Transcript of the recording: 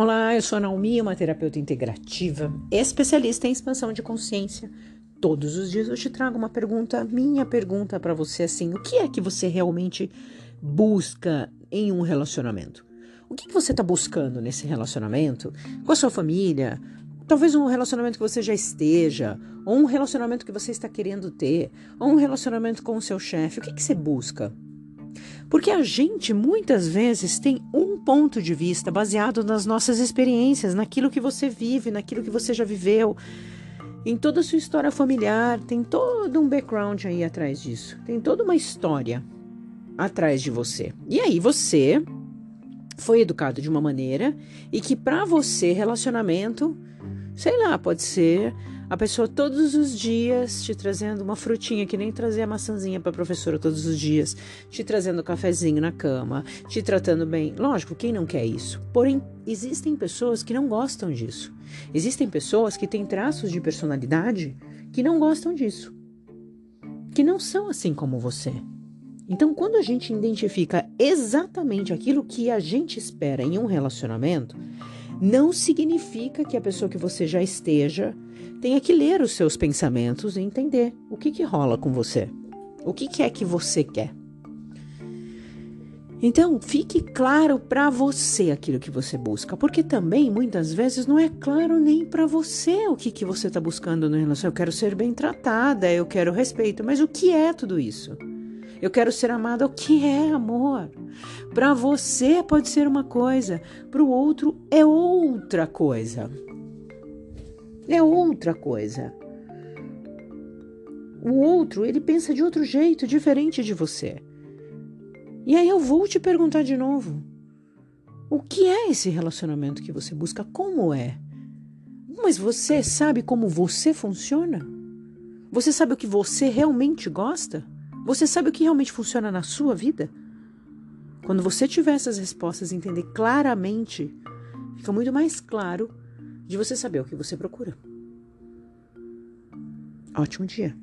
Olá, eu sou a Naomi, uma terapeuta integrativa, especialista em expansão de consciência. Todos os dias eu te trago uma pergunta, minha pergunta para você assim: o que é que você realmente busca em um relacionamento? O que, que você está buscando nesse relacionamento? Com a sua família? Talvez um relacionamento que você já esteja, ou um relacionamento que você está querendo ter, ou um relacionamento com o seu chefe. O que, que você busca? Porque a gente muitas vezes tem um ponto de vista baseado nas nossas experiências, naquilo que você vive, naquilo que você já viveu, em toda a sua história familiar, tem todo um background aí atrás disso, tem toda uma história atrás de você. E aí você foi educado de uma maneira e que para você relacionamento, sei lá, pode ser a pessoa todos os dias te trazendo uma frutinha, que nem trazer a maçãzinha para a professora todos os dias, te trazendo cafezinho na cama, te tratando bem. Lógico, quem não quer isso? Porém, existem pessoas que não gostam disso. Existem pessoas que têm traços de personalidade que não gostam disso. Que não são assim como você. Então, quando a gente identifica exatamente aquilo que a gente espera em um relacionamento, não significa que a pessoa que você já esteja tenha que ler os seus pensamentos e entender o que, que rola com você. O que, que é que você quer. Então, fique claro para você aquilo que você busca, porque também muitas vezes não é claro nem para você o que, que você está buscando no relacionamento. Eu quero ser bem tratada, eu quero respeito, mas o que é tudo isso? Eu quero ser amada. O que é amor? Para você pode ser uma coisa, para o outro é outra coisa. É outra coisa. O outro, ele pensa de outro jeito, diferente de você. E aí eu vou te perguntar de novo: o que é esse relacionamento que você busca? Como é? Mas você sabe como você funciona? Você sabe o que você realmente gosta? Você sabe o que realmente funciona na sua vida? Quando você tiver essas respostas e entender claramente, fica muito mais claro de você saber o que você procura. Ótimo dia!